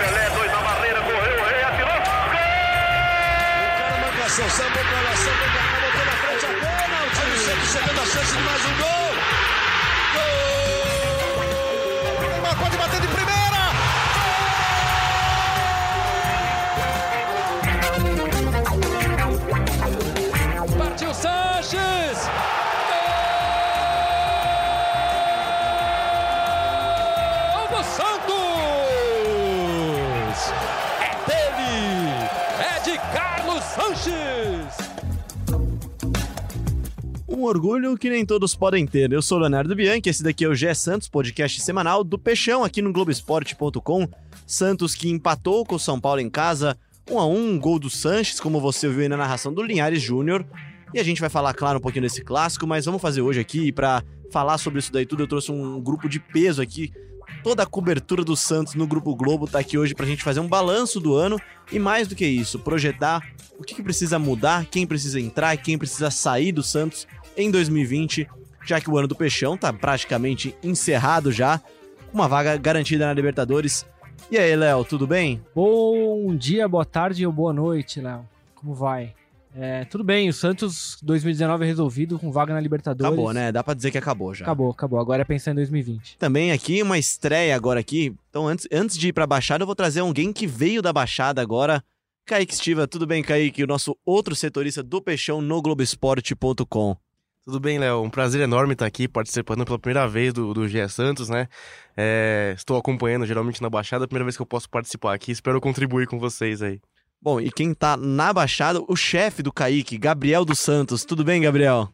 Pelé, dois na barreira, correu, o rei atirou. Cara, marcação, sambou pra lá, sambou pra cá, botou na frente a pênalti. O Santos chegando a chance de mais um gol. Gol! Neymar pode bater de primeira. Partiu Sanches! Um orgulho que nem todos podem ter. Eu sou Leonardo Bianchi, esse daqui é o Gé Santos, podcast semanal do Peixão aqui no Globoesporte.com. Santos que empatou com o São Paulo em casa, 1 a 1 gol do Sanches, como você ouviu aí na narração do Linhares Júnior. E a gente vai falar, claro, um pouquinho desse clássico, mas vamos fazer hoje aqui para falar sobre isso daí tudo. Eu trouxe um grupo de peso aqui. Toda a cobertura do Santos no Grupo Globo tá aqui hoje pra gente fazer um balanço do ano e mais do que isso, projetar o que, que precisa mudar, quem precisa entrar, quem precisa sair do Santos em 2020, já que o ano do Peixão tá praticamente encerrado já, uma vaga garantida na Libertadores. E aí, Léo, tudo bem? Bom dia, boa tarde ou boa noite, Léo. Como vai? É, tudo bem, o Santos 2019 é resolvido com vaga na Libertadores. Acabou, né? Dá pra dizer que acabou já. Acabou, acabou. Agora é pensar em 2020. Também aqui uma estreia agora aqui. Então, antes, antes de ir pra Baixada, eu vou trazer alguém que veio da Baixada agora. Kaique Estiva, tudo bem, Kaique? O nosso outro setorista do Peixão no Globoesporte.com. Tudo bem, Léo? Um prazer enorme estar aqui participando pela primeira vez do, do GE Santos, né? É, estou acompanhando geralmente na Baixada, a primeira vez que eu posso participar aqui. Espero contribuir com vocês aí. Bom, e quem tá na Baixada, o chefe do Kaique, Gabriel dos Santos. Tudo bem, Gabriel?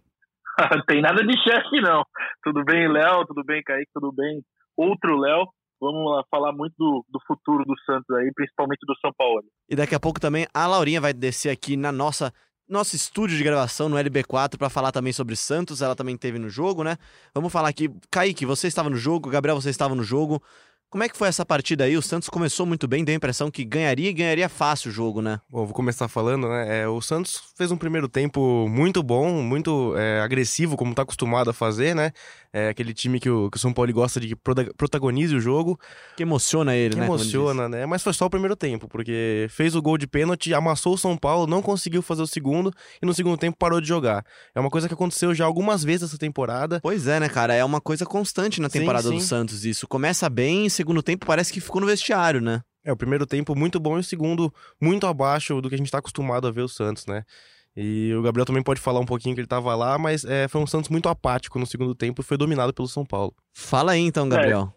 Tem nada de chefe, não. Tudo bem, Léo? Tudo bem, Kaique? Tudo bem? Outro Léo. Vamos lá falar muito do, do futuro do Santos aí, principalmente do São Paulo. E daqui a pouco também a Laurinha vai descer aqui na nossa nosso estúdio de gravação no LB4 para falar também sobre Santos. Ela também teve no jogo, né? Vamos falar aqui. Kaique, você estava no jogo, Gabriel, você estava no jogo. Como é que foi essa partida aí? O Santos começou muito bem, deu a impressão que ganharia e ganharia fácil o jogo, né? Bom, vou começar falando, né? É, o Santos fez um primeiro tempo muito bom, muito é, agressivo, como tá acostumado a fazer, né? É aquele time que o, que o São Paulo gosta de que protagonize o jogo. Que emociona ele, que né? Emociona, né? Mas foi só o primeiro tempo, porque fez o gol de pênalti, amassou o São Paulo, não conseguiu fazer o segundo e no segundo tempo parou de jogar. É uma coisa que aconteceu já algumas vezes essa temporada. Pois é, né, cara? É uma coisa constante na temporada sim, do sim. Santos isso. Começa bem, segundo tempo parece que ficou no vestiário, né? É, o primeiro tempo muito bom e o segundo muito abaixo do que a gente tá acostumado a ver o Santos, né? E o Gabriel também pode falar um pouquinho que ele tava lá, mas é, foi um Santos muito apático no segundo tempo e foi dominado pelo São Paulo. Fala aí então, Gabriel.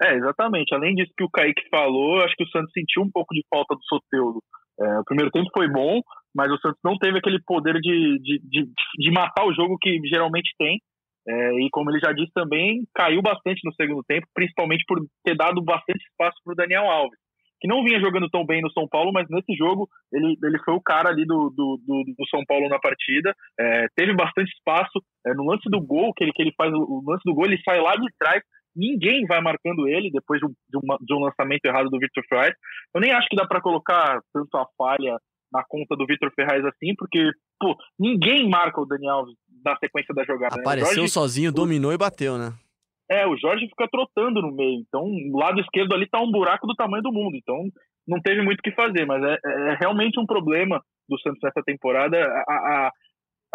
É, é exatamente. Além disso que o Kaique falou, acho que o Santos sentiu um pouco de falta do Soteudo. É, o primeiro tempo foi bom, mas o Santos não teve aquele poder de, de, de, de matar o jogo que geralmente tem. É, e como ele já disse também, caiu bastante no segundo tempo, principalmente por ter dado bastante espaço para o Daniel Alves, que não vinha jogando tão bem no São Paulo, mas nesse jogo ele, ele foi o cara ali do, do, do, do São Paulo na partida, é, teve bastante espaço, é, no lance do gol, que ele, que ele faz, o lance do gol, ele sai lá de trás, ninguém vai marcando ele depois de um, de uma, de um lançamento errado do Victor Ferraz. Eu nem acho que dá para colocar tanto a falha na conta do Victor Ferraz assim, porque, pô, ninguém marca o Daniel Alves na sequência da jogada. né? O Apareceu Jorge- sozinho, dominou e bateu, né? é, o Jorge fica trotando no meio. Então, o lado esquerdo ali tá um buraco do tamanho do mundo. Então, não teve muito o que fazer. Mas é, é realmente um problema do Santos nessa temporada a, a,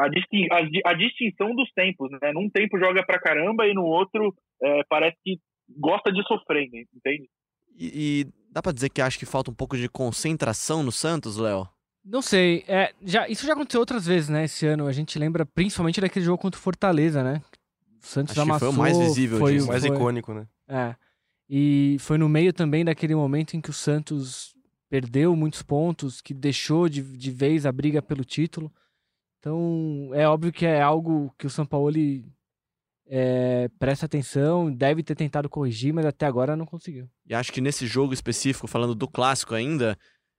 a, distin- a a distinção dos tempos. Né? Num tempo joga pra caramba e no outro é, parece que gosta de sofrer, né? entende? E, e dá pra dizer que acho que falta um pouco de concentração no Santos, Léo? Não sei, é, já, isso já aconteceu outras vezes, né, esse ano. A gente lembra principalmente daquele jogo contra o Fortaleza, né? O Santos Acho que foi amassou. o mais visível foi, disso. O mais foi- icônico, né? É. E foi no meio também daquele momento em que o Santos perdeu muitos pontos, que deixou de, de vez a briga pelo título. Então, é óbvio que é algo que o São Paulo é, presta atenção, deve ter tentado corrigir, mas até agora não conseguiu. E acho que nesse jogo específico, falando do clássico ainda,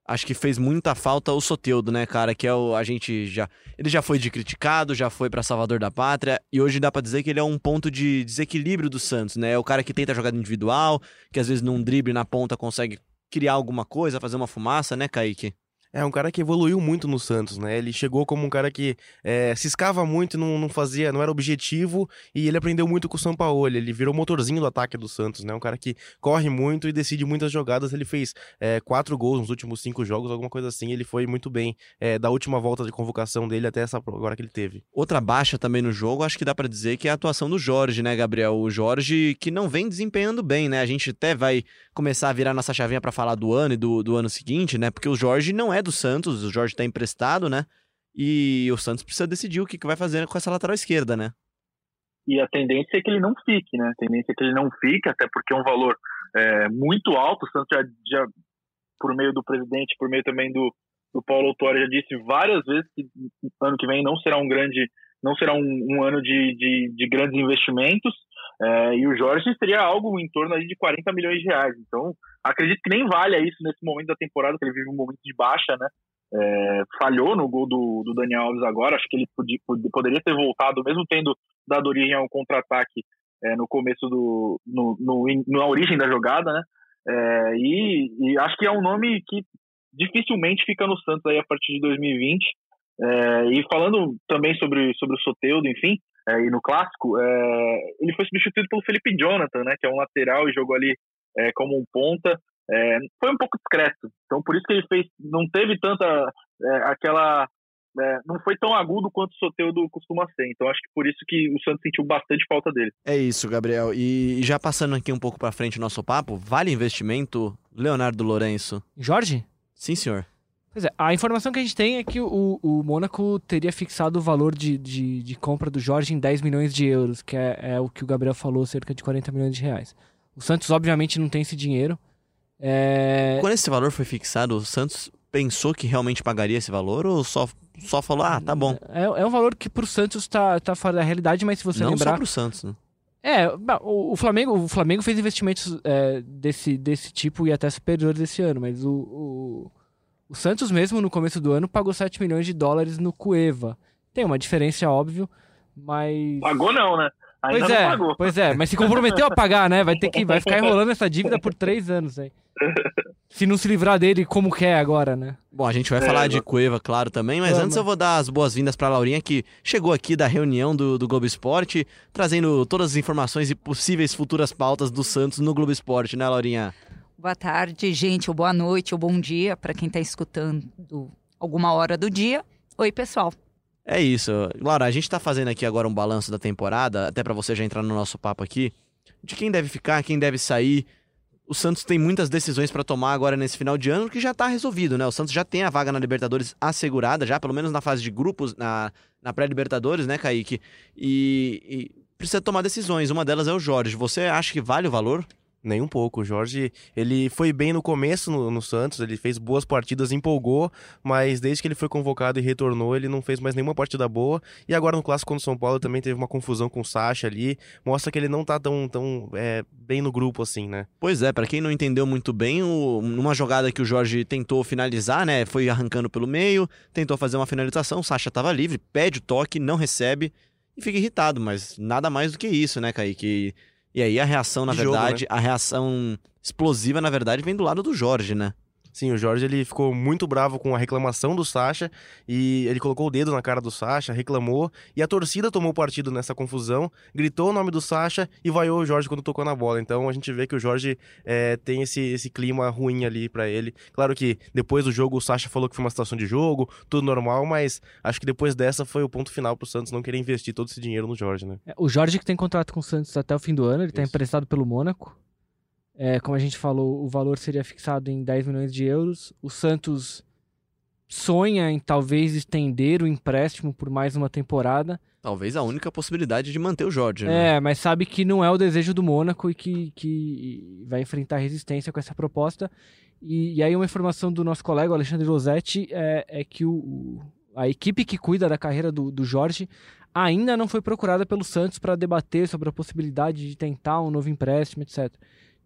acho que fez muita falta o Soteudo, né, cara? Que é o. A gente já. Ele já foi de criticado, já foi pra Salvador da Pátria, e hoje dá pra dizer que ele é um ponto de desequilíbrio do Santos, né? É o cara que tenta jogada individual, que às vezes num drible na ponta consegue criar alguma coisa, fazer uma fumaça, né, Kaique? É um cara que evoluiu muito no Santos, né? Ele chegou como um cara que é, ciscava muito, não, não fazia, não era objetivo, e ele aprendeu muito com o São Paulo. Ele virou motorzinho do ataque do Santos, né? Um cara que corre muito e decide muitas jogadas. Ele fez é, quatro gols nos últimos cinco jogos, alguma coisa assim. Ele foi muito bem é, da última volta de convocação dele até essa agora que ele teve. Outra baixa também no jogo, acho que dá pra dizer que é a atuação do Jorge, né, Gabriel? O Jorge que não vem desempenhando bem, né? A gente até vai começar a virar nossa chavinha pra falar do ano e do, do ano seguinte, né? Porque o Jorge não é do Santos, o Jorge tá emprestado, né? E o Santos precisa decidir o que, vai fazer com essa lateral esquerda, né? E a tendência é que ele não fique, né? A tendência é que ele não fique, até porque é um valor é, muito alto. O Santos já, já, por meio do presidente, por meio também do, do Paulo Autori, já disse várias vezes que ano que vem não será um grande, não será um, um ano de, de, de, grandes investimentos. É, e o Jorge seria algo em torno de 40 milhões de reais. Então, acredito que nem valha isso nesse momento da temporada, que ele vive um momento de baixa, né? É, falhou no gol do, do, Daniel Alves agora. Acho que ele podia, poderia ter voltado, mesmo tendo dado origem ao contra-ataque é, no começo do. No, no, na origem da jogada, né? É, e, e, acho que é um nome que dificilmente fica no Santos aí a partir de 2020. É, e falando também sobre, sobre o Soteudo, enfim, é, e no clássico, é, ele foi substituído pelo Felipe Jonathan, né? Que é um lateral e jogou ali como um ponta é, foi um pouco discreto. Então, por isso que ele fez, não teve tanta é, aquela, é, não foi tão agudo quanto o Soteudo costuma ser. Então, acho que por isso que o Santos sentiu bastante falta dele. É isso, Gabriel. E já passando aqui um pouco para frente o nosso papo, vale investimento, Leonardo Lourenço? Jorge? Sim, senhor. Pois é, a informação que a gente tem é que o, o Mônaco teria fixado o valor de, de, de, compra do Jorge em 10 milhões de euros, que é, é o que o Gabriel falou, cerca de 40 milhões de reais. O Santos, obviamente, não tem esse dinheiro. É... Quando esse valor foi fixado, o Santos pensou que realmente pagaria esse valor ou só, só falou, ah, tá bom? É, é um valor que pro Santos tá, tá fora da realidade, mas se você Não lembrar... Não só pro Santos, né? É, o, Flamengo, o Flamengo fez investimentos é, desse, desse tipo e até superiores esse ano, mas o, o, o, Santos mesmo no começo do ano pagou 7 milhões de dólares no Cueva. Tem uma diferença, óbvio, mas... Pagou não, né? Ainda pois é, pagou. pois é, mas se comprometeu a pagar, né? Vai ter que vai ficar enrolando essa dívida por três anos aí. Se não se livrar dele como quer agora, né? Bom, a gente vai é, falar de Cueva, claro, também, mas Vamos. antes eu vou dar as boas-vindas para a Laurinha, que chegou aqui da reunião do, do Globo Esporte, trazendo todas as informações e possíveis futuras pautas do Santos no Globo Esporte, né, Laurinha? Boa tarde, gente, ou boa noite, ou bom dia para quem está escutando alguma hora do dia. Oi, pessoal. É isso. Laura, a gente tá fazendo aqui agora um balanço da temporada, até para você já entrar no nosso papo aqui, de quem deve ficar, quem deve sair. O Santos tem muitas decisões para tomar agora nesse final de ano, que já tá resolvido, né? O Santos já tem a vaga na Libertadores assegurada, já, pelo menos na fase de grupos, na, na pré-Libertadores, né, Kaique? E, e precisa tomar decisões. Uma delas é o Jorge. Você acha que vale o valor? Nem um pouco. O Jorge, ele foi bem no começo no, no, Santos, ele fez boas partidas, empolgou, mas desde que ele foi convocado e retornou, ele não fez mais nenhuma partida boa. E agora no Clássico contra o São Paulo também teve uma confusão com o Sacha ali. Mostra que ele não tá tão, tão é, bem no grupo assim, né? Pois é, para quem não entendeu muito bem, o, numa jogada que o Jorge tentou finalizar, né? Foi arrancando pelo meio, tentou fazer uma finalização, o Sacha tava livre, pede o toque, não recebe e fica irritado, mas nada mais do que isso, né, Kaique? Aí a reação, na verdade, jogo, né? a reação explosiva, na verdade, vem do lado do Jorge, né? Sim, o Jorge ele ficou muito bravo com a reclamação do Sacha e ele colocou o dedo na cara do Sacha, reclamou e a torcida tomou partido nessa confusão, gritou o nome do Sacha e vaiou o Jorge quando tocou na bola. Então a gente vê que o Jorge é, tem esse, esse clima ruim ali para ele. Claro que depois do jogo o Sacha falou que foi uma situação de jogo, tudo normal, mas acho que depois dessa foi o ponto final pro Santos não querer investir todo esse dinheiro no Jorge, né? É, o Jorge que tem contrato com o Santos até o fim do ano, ele tá Isso. tá emprestado pelo Mônaco. É, como a gente falou, o valor seria fixado em 10 milhões de euros. O Santos sonha em talvez estender o empréstimo por mais uma temporada. Talvez a única possibilidade de manter o Jorge. Né? É, mas sabe que não é o desejo do Mônaco e que, que vai enfrentar resistência com essa proposta. E, e aí uma informação do nosso colega, Alexandre Rosetti, é, é que o, a equipe que cuida da carreira do, do Jorge ainda não foi procurada pelo Santos para debater sobre a possibilidade de tentar um novo empréstimo, etc.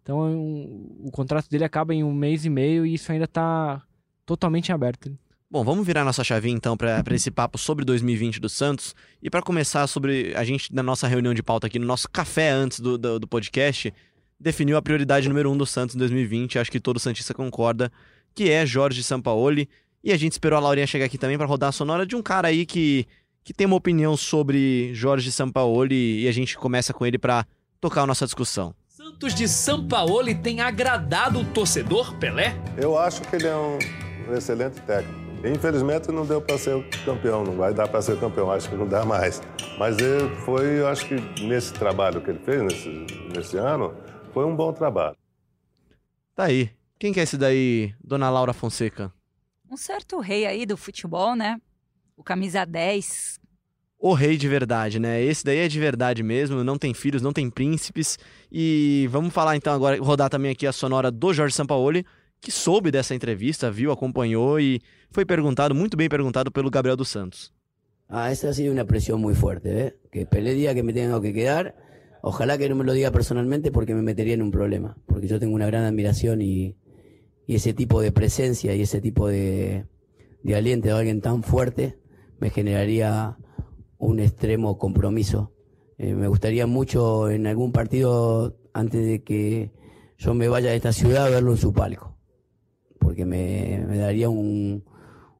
Então um, o contrato dele acaba em um mês e meio e isso ainda está totalmente aberto. Bom, vamos virar nossa chavinha então para esse papo sobre 2020 do Santos. E para começar sobre a gente, na nossa reunião de pauta aqui, no nosso café antes do, do, do podcast, definiu a prioridade número um do Santos em 2020. Acho que todo Santista concorda, que é Jorge Sampaoli. E a gente esperou a Laurinha chegar aqui também para rodar a sonora de um cara aí que, que tem uma opinião sobre Jorge Sampaoli e a gente começa com ele para tocar a nossa discussão. Santos de Sampaoli tem agradado o torcedor, Pelé? Eu acho que ele é um excelente técnico. Infelizmente não deu para ser campeão, não vai dar para ser campeão, acho que não dá mais. Mas ele foi, eu acho que nesse trabalho que ele fez nesse, nesse ano, foi um bom trabalho. Tá aí. Quem que é esse daí, Dona Laura Fonseca? Um certo rei aí do futebol, né? O camisa 10. O rei de verdade, né? Esse daí é de verdade mesmo, não tem filhos, não tem príncipes. E vamos falar então agora, rodar também aqui a sonora do Jorge Sampaoli, que soube dessa entrevista, viu, acompanhou e foi perguntado, muito bem perguntado pelo Gabriel dos Santos. Ah, esa ha sido una presión muy fuerte, ¿eh? Que Pelé diga que me tengo que quedar. Ojalá que no me lo diga personalmente porque me metería en un problema. Porque yo tengo una gran admiración y, y ese tipo de presencia y ese tipo de, de aliento de alguien tan fuerte me generaría un extremo compromiso. Eh, me gustaría mucho en algún partido, antes de que yo me vaya de esta ciudad, verlo en su palco. Porque me, me daría un,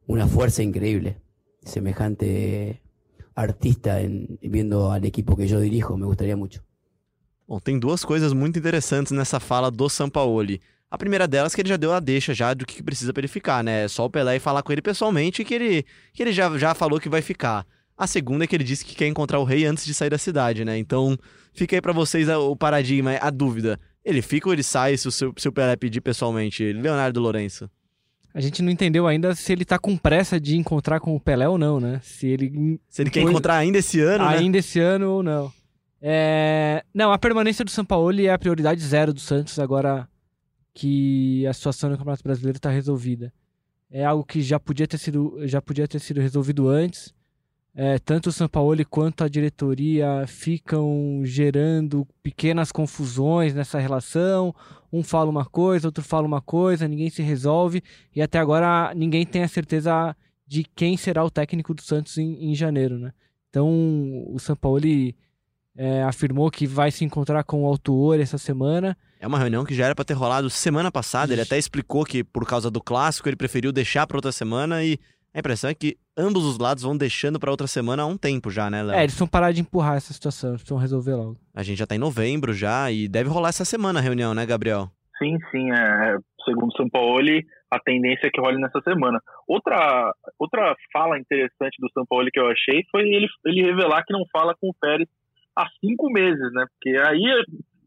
una fuerza increíble. Semejante artista en, viendo al equipo que yo dirijo, me gustaría mucho. Bom, tem duas coisas muito interessantes nessa fala do Sampaoli. A primeira delas é que ele já deu a deixa já do que precisa para ele ficar, né? É só o Pelé ir falar com ele pessoalmente que ele, que ele já, já falou que vai ficar. A segunda é que ele disse que quer encontrar o rei antes de sair da cidade, né? Então, fica aí para vocês o paradigma, a dúvida. Ele fica ou ele sai se o, seu, se o Pelé pedir pessoalmente? Leonardo Lourenço. A gente não entendeu ainda se ele tá com pressa de encontrar com o Pelé ou não, né? Se ele. Se ele quer encontrar ainda esse ano, né? Ainda esse ano ou não. É... Não, a permanência do Sampaoli é a prioridade zero do Santos agora que a situação no Campeonato Brasileiro está resolvida. É algo que já podia ter sido, já podia ter sido resolvido antes. É, tanto o Sampaoli quanto a diretoria ficam gerando pequenas confusões nessa relação. Um fala uma coisa, outro fala uma coisa, ninguém se resolve e até agora ninguém tem a certeza de quem será o técnico do Santos em, em janeiro, né? Então o Sampaoli é, afirmou que vai se encontrar com o autor essa semana. É uma reunião que já era para ter rolado semana passada. Ele até explicou que por causa do clássico ele preferiu deixar para outra semana e a impressão é que ambos os lados vão deixando para outra semana há um tempo já, né, Léo? É, eles vão parar de empurrar essa situação, eles vão resolver logo. A gente já tá em novembro já e deve rolar essa semana a reunião, né, Gabriel? Sim, sim. É, segundo o São Paulo, a tendência é que role nessa semana. Outra, outra fala interessante do São Paulo que eu achei foi ele, ele revelar que não fala com o Pérez há cinco meses, né? Porque aí,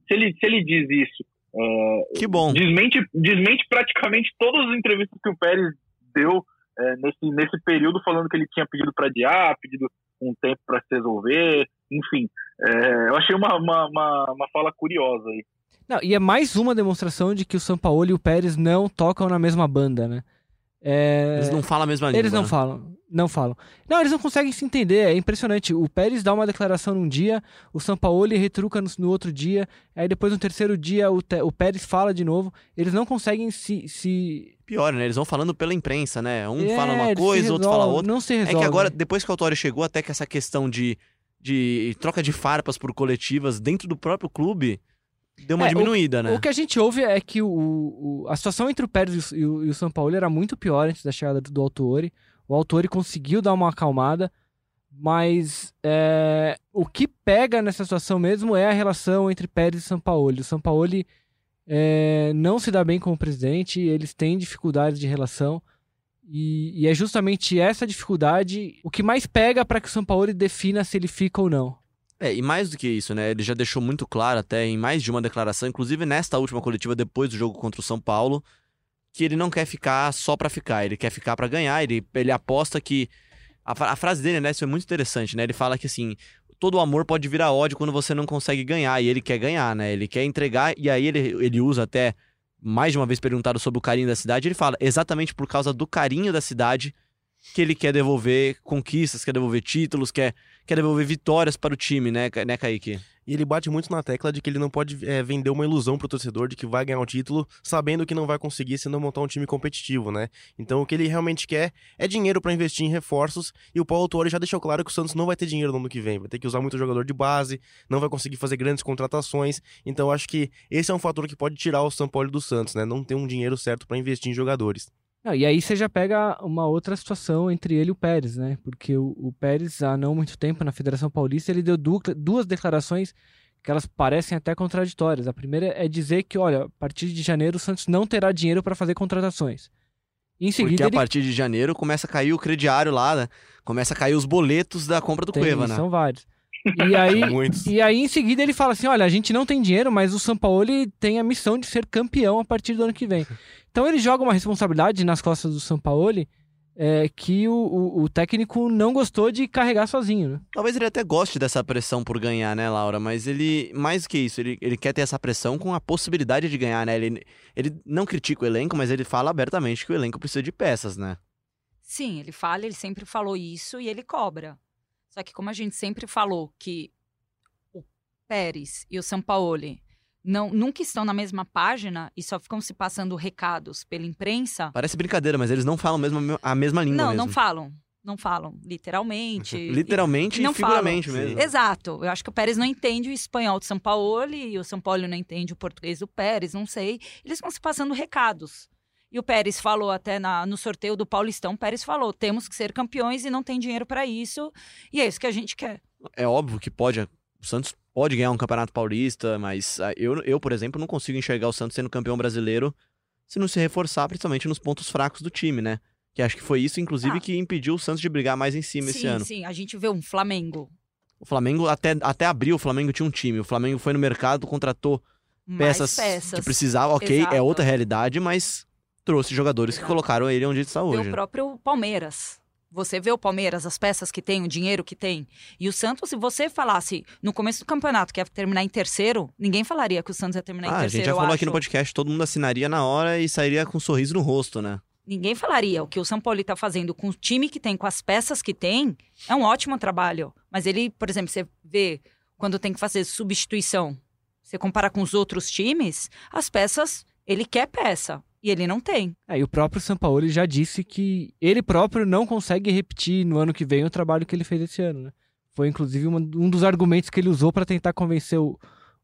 se ele, se ele diz isso. É, que bom. Desmente, desmente praticamente todas as entrevistas que o Pérez deu é, nesse, nesse período, falando que ele tinha pedido para adiar, pedido um tempo para se resolver, enfim. É, eu achei uma, uma, uma, uma fala curiosa aí. Não, e é mais uma demonstração de que o São Paulo e o Pérez não tocam na mesma banda, né? É... Eles não falam a mesma língua. Eles não né? falam, não falam. Não, eles não conseguem se entender, é impressionante. O Pérez dá uma declaração num dia, o São Paulo retruca no, no, outro dia, aí depois no terceiro dia o, o Pérez fala de novo. Eles não conseguem se, se... Pior, né? Eles vão falando pela imprensa, né? Um é, fala uma coisa, outro fala outra. Não se resolve. É que agora, depois que o Autório chegou, até que essa questão de, de troca de farpas por coletivas dentro do próprio clube deu uma É, diminuída, o, né? O que a gente ouve é que o, o- a situação entre o Pérez e o, e o São Paulo era muito pior antes da chegada do, do Autori. O Autori conseguiu dar uma acalmada, mas é, o que pega nessa situação mesmo é a relação entre Pérez e São Paulo. O São Paulo é, não se dá bem com o presidente, eles têm dificuldades de relação. E, e é justamente essa dificuldade o que mais pega para que o São Paulo defina se ele fica ou não. É, e mais do que isso, né? Ele já deixou muito claro até em mais de uma declaração, inclusive nesta última coletiva depois do jogo contra o São Paulo, que ele não quer ficar só pra ficar, ele quer ficar pra ganhar, ele, ele aposta que a, a frase dele, né, isso é muito interessante, né? Ele fala que assim, todo amor pode virar ódio quando você não consegue ganhar, e ele quer ganhar, né? Ele quer entregar, e aí ele, ele usa até mais de uma vez perguntado sobre o carinho da cidade, ele fala exatamente por causa do carinho da cidade que ele quer devolver conquistas, quer devolver títulos, quer, quer devolver vitórias para o time, né, né Kaique? E ele bate muito na tecla de que ele não pode é, vender uma ilusão pro torcedor de que vai ganhar um título, sabendo que não vai conseguir se não montar um time competitivo, né? Então o que ele realmente quer é dinheiro para investir em reforços, e o Paulo Torre já deixou claro que o Santos não vai ter dinheiro no ano que vem, vai ter que usar muito jogador de base, não vai conseguir fazer grandes contratações. Então acho que esse é um fator que pode tirar o São Paulo do Santos, né? Não ter um dinheiro certo para investir em jogadores. Não, e aí você já pega uma outra situação entre ele e o Pérez, né? Porque o, o Pérez, há não muito tempo na Federação Paulista, ele deu du duas declarações que elas parecem até contraditórias. A primeira é dizer que, olha, a partir de janeiro o Santos não terá dinheiro para fazer contratações. E em seguida Porque a ele... partir de janeiro começa a cair o crediário lá, né? Começa a cair os boletos da compra do Tem, Cueva, né? São vários. E aí, e aí, em seguida, ele fala assim: olha, a gente não tem dinheiro, mas o São Paulo tem a missão de ser campeão a partir do ano que vem. Então ele joga uma responsabilidade nas costas do São Paulo é, que o, o, o técnico não gostou de carregar sozinho, né? Talvez ele até goste dessa pressão por ganhar, né, Laura? Mas ele, mais que isso, ele, ele quer ter essa pressão com a possibilidade de ganhar, né? Ele, ele não critica o elenco, mas ele fala abertamente que o elenco precisa de peças, né? Sim, ele fala, ele sempre falou isso e ele cobra. Só que como a gente sempre falou que o Pérez e o Sampaoli não, nunca estão na mesma página e só ficam se passando recados pela imprensa. Parece brincadeira, mas eles não falam mesmo a mesma língua Não, mesmo. não falam. Não falam, literalmente. Literalmente e não figuramente falam. mesmo. Exato. Eu acho que o Pérez não entende o espanhol do São Paulo e o São Paulo não entende o português do Pérez, não sei. Eles vão se passando recados. E o Pérez falou até na- no sorteio do Paulistão, o Pérez falou, temos que ser campeões e não tem dinheiro para isso. E é isso que a gente quer. É óbvio que pode. O Santos pode ganhar um campeonato paulista, mas ah, eu, eu, por exemplo, não consigo enxergar o Santos sendo campeão brasileiro se não se reforçar, principalmente nos pontos fracos do time, né? Que acho que foi isso, inclusive, Ah. que impediu o Santos de brigar mais em cima esse sim, ano. sim. A gente vê um Flamengo O Flamengo, até, até abril, o Flamengo tinha um time. O Flamengo foi no mercado, contratou peças, peças. que precisava. Ok, é Exato. outra realidade, mas trouxe jogadores que colocaram ele onde ele está hoje. o próprio Palmeiras. Você vê o Palmeiras, as peças que tem, o dinheiro que tem. E o Santos, se você falasse no começo do campeonato que ia terminar em terceiro, ninguém falaria que o Santos ia terminar Ah, em a terceiro. gente já falou acho. aqui no podcast, todo mundo assinaria na hora e sairia com um sorriso no rosto, né? Ninguém falaria. O que o São Paulo está fazendo com o time que tem, com as peças que tem, é um ótimo trabalho. Mas ele, por exemplo, você vê quando tem que fazer substituição, você compara com os outros times, as peças, ele quer peça. E ele não tem. É, e o próprio Sampaoli já disse que ele próprio não consegue repetir no ano que vem o trabalho que ele fez esse ano, né? Foi inclusive uma- um dos argumentos que ele usou para tentar convencer o,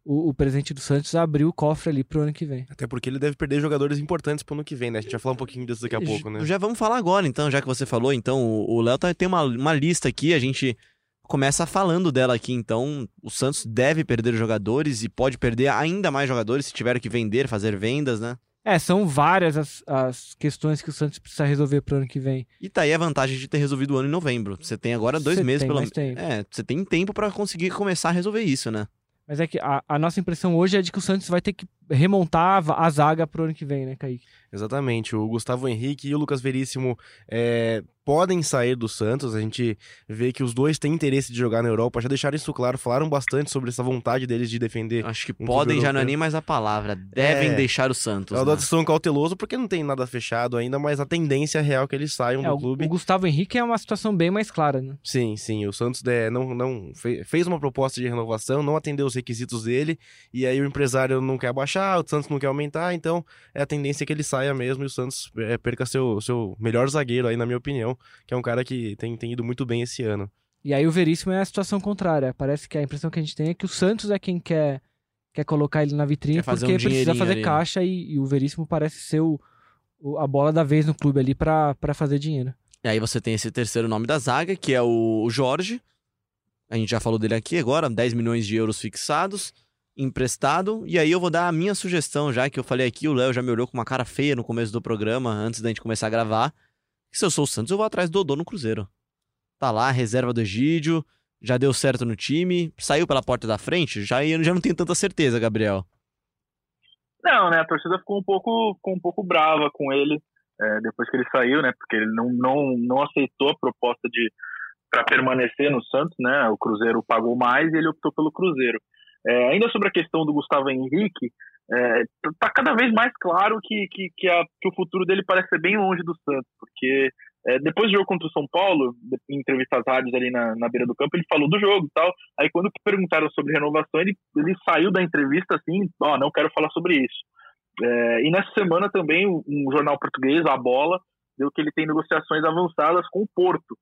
o, o presidente do Santos a abrir o cofre ali pro ano que vem. Até porque ele deve perder jogadores importantes pro ano que vem, né? A gente vai falar um pouquinho disso daqui a pouco, né? Já vamos falar agora, então, já que você falou. Então, o Léo tá- tem uma, uma lista aqui, a gente começa falando dela aqui. Então, o Santos deve perder jogadores e pode perder ainda mais jogadores se tiver que vender, fazer vendas, né? É, são várias as, as questões que o Santos precisa resolver pro ano que vem. E tá aí a vantagem de ter resolvido o ano em novembro. Você tem agora dois Você meses, pelo tempo. É, você tem tempo pra conseguir começar a resolver isso, né? Mas é que a, a nossa impressão hoje é de que o Santos vai ter que remontar a, zaga pro ano que vem, né, Kaique? Exatamente. O Gustavo Henrique e o Lucas Veríssimo é, podem sair do Santos. A gente vê que os dois têm interesse de jogar na Europa. Já deixaram isso claro, falaram bastante sobre essa vontade deles de defender. Acho que Um podem já não é nem mais a palavra. Devem É. deixar o Santos. É o né? Dodson são cauteloso porque não tem nada fechado ainda, mas a tendência é real que eles saiam É, do o, clube. o Gustavo Henrique é uma situação bem mais clara, né? Sim, sim. O Santos é, não, não fe- fez uma proposta de renovação, não atendeu os requisitos dele, e aí o empresário não quer abaixar, o Santos não quer aumentar, então é a tendência que ele saia mesmo e o Santos é, perca seu, seu melhor zagueiro aí, na minha opinião, que é um cara que tem, tem ido muito bem esse ano. E aí o Veríssimo é a situação contrária. Parece que a impressão que a gente tem é que o Santos é quem quer, quer colocar ele na vitrine porque um precisa fazer ali. caixa e, e o Veríssimo parece ser o, o- a bola da vez no clube ali pra fazer dinheiro. E aí você tem esse terceiro nome da zaga, que é o Jorge. A gente já falou dele aqui agora, 10 milhões de euros fixados, emprestado. E aí eu vou dar a minha sugestão, já que eu falei aqui, o Léo já me olhou com uma cara feia no começo do programa, antes da gente começar a gravar. Se eu sou o Santos, eu vou atrás do Dodô no Cruzeiro. Tá lá, reserva do Egídio, já deu certo no time, saiu pela porta da frente, já, já não tenho tanta certeza, Gabriel. Não, né? A torcida ficou um pouco, ficou um pouco brava com ele é, depois que ele saiu, né? Porque ele não, não, não aceitou a proposta de para permanecer no Santos, né? O Cruzeiro pagou mais e ele optou pelo Cruzeiro. É, ainda sobre a questão do Gustavo Henrique, é, tá cada vez mais claro que, que, que, a- que o futuro dele parece ser bem longe do Santos, porque é, depois do jogo contra o São Paulo, em entrevista às rádios ali na, na beira do campo, ele falou do jogo e tal. Aí quando perguntaram sobre renovação, ele, ele saiu da entrevista assim, ó, não quero falar sobre isso. É, e nessa semana também um um jornal português, a Bola, deu que ele tem negociações avançadas com o Porto.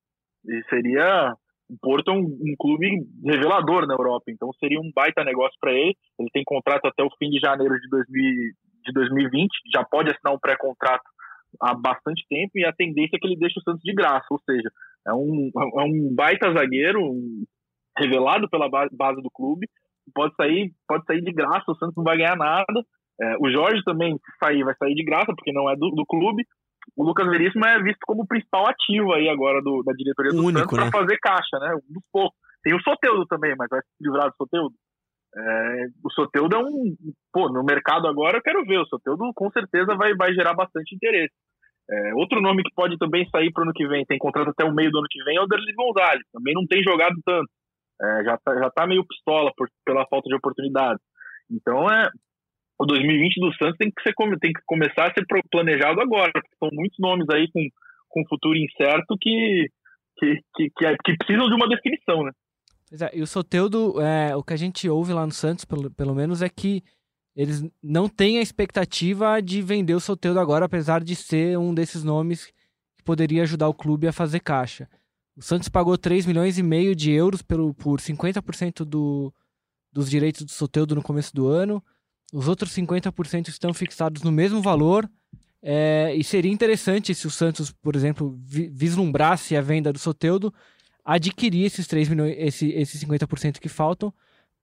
E seria o Porto é um, um clube revelador na Europa, então seria um baita negócio para ele. Ele tem contrato até o fim de janeiro de, 2000, de 2020, já pode assinar um pré-contrato há bastante tempo e a tendência é que ele deixe o Santos de graça, ou seja, é um, é um baita zagueiro, um, revelado pela ba- base do clube, pode sair, pode sair de graça, o Santos não vai ganhar nada. É, o Jorge também, se sair, vai sair de graça, porque não é do, do clube. O Lucas Veríssimo é visto como o principal ativo aí agora do, da diretoria do único, Santos para né? fazer caixa, né? Um dos poucos. Tem o Soteudo também, mas vai se livrar do Soteudo. É, o Soteudo é um. Pô, no mercado agora eu quero ver. O Soteudo com certeza vai, vai gerar bastante interesse. É, outro nome que pode também sair para o ano que vem, tem contrato até o meio do ano que vem, é o Derlis Gonzalez. Também não tem jogado tanto. É, já, tá, já tá meio pistola por, pela falta de oportunidades. Então é. O 2020 do Santos tem que, ser, tem que começar a ser planejado agora, porque são muitos nomes aí com, com futuro incerto que, que, que, que, é- que precisam de uma definição, né? Pois é, e o Soteudo, é, o que a gente ouve lá no Santos, pelo, pelo menos, é que eles não têm a expectativa de vender o Soteudo agora, apesar de ser um desses nomes que poderia ajudar o clube a fazer caixa. O Santos pagou 3 milhões e meio de euros pelo, por 50% do, dos direitos do Soteudo no começo do ano. Os outros 50% estão fixados no mesmo valor. É, e seria interessante se o Santos, por exemplo, vi- vislumbrasse a venda do Soteudo, adquirir esses 3 milhões, esse, esses 50% que faltam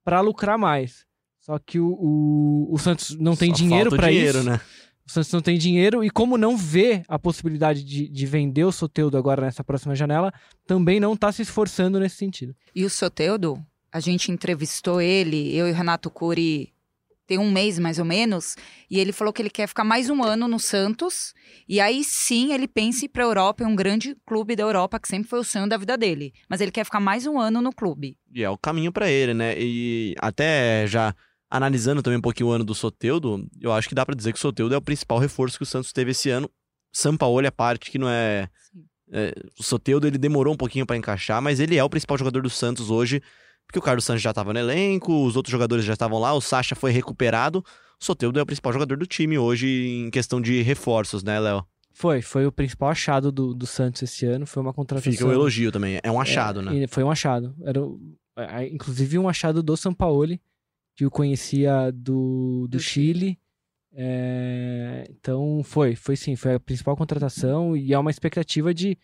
para lucrar mais. Só que o, o, o Santos não tem Só dinheiro para dinheiro, isso. né? O Santos não tem dinheiro e como não vê a possibilidade de, de vender o Soteudo agora nessa próxima janela, também não está se esforçando nesse sentido. E o Soteudo, a gente entrevistou ele, eu e o Renato Cury, tem um mês mais ou menos, e ele falou que ele quer ficar mais um ano no Santos, e aí sim ele pensa ir para a Europa, é um grande clube da Europa, que sempre foi o sonho da vida dele. Mas ele quer ficar mais um ano no clube. E é o caminho pra ele, né? E até já analisando também um pouquinho o ano do Soteudo, eu acho que dá pra dizer que o Soteudo é o principal reforço que o Santos teve esse ano. Sampaoli a parte que não é, é, o Soteudo ele demorou um pouquinho pra encaixar, mas ele é o principal jogador do Santos hoje, porque o Carlos Santos já tava no elenco, os outros jogadores já estavam lá, o Sacha foi recuperado. O Soteudo é o principal jogador do time hoje em questão de reforços, né, Léo? Foi, foi o principal achado do, do Santos esse ano, foi uma contratação. Fica o elogio também, é um achado, É, né? Foi um achado. Era, inclusive um achado do Sampaoli, que o conhecia do, do, Chile. É, então foi, foi sim, foi a principal contratação e é uma expectativa de,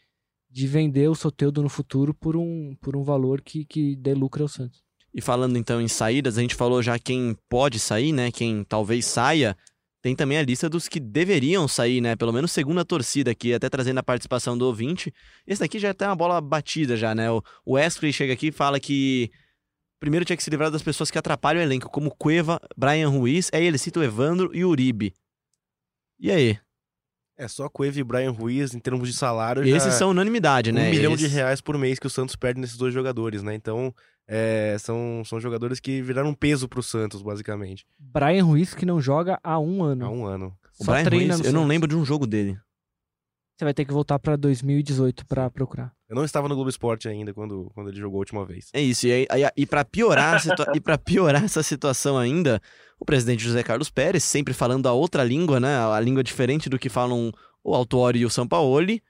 de vender o Soteudo no futuro por um, por um valor que, que dê lucro ao Santos. E falando então em saídas, a gente falou já quem pode sair, né? Quem talvez saia. Tem também a lista dos que deveriam sair, né? Pelo menos segundo a torcida aqui, até trazendo a participação do ouvinte. Esse daqui já tem uma bola batida já, né? O Wesley chega aqui e fala que primeiro tinha que se livrar das pessoas que atrapalham o elenco, como Cueva, Brian Ruiz, aí ele cita o Evandro e o Uribe. E aí? É só Cueva e Brian Ruiz, em termos de salário, Esses já... são unanimidade, um né? milhão de reais por mês que o Santos perde nesses dois jogadores, né? Então, é, são, são jogadores que viraram um peso pro Santos, basicamente. Brian Ruiz que não joga há um ano. Há um ano. O Só Brian treina Ruiz, eu não Santos. lembro de um jogo dele. Você vai ter que voltar pra 2018 pra procurar. Eu não estava no Globo Esporte ainda quando, quando ele jogou a última vez. É isso, e, aí, e para piorar, e pra piorar essa situação ainda, o presidente José Carlos Pérez, sempre falando a outra língua, né, a língua diferente do que falam o Autuori e o Sampaoli,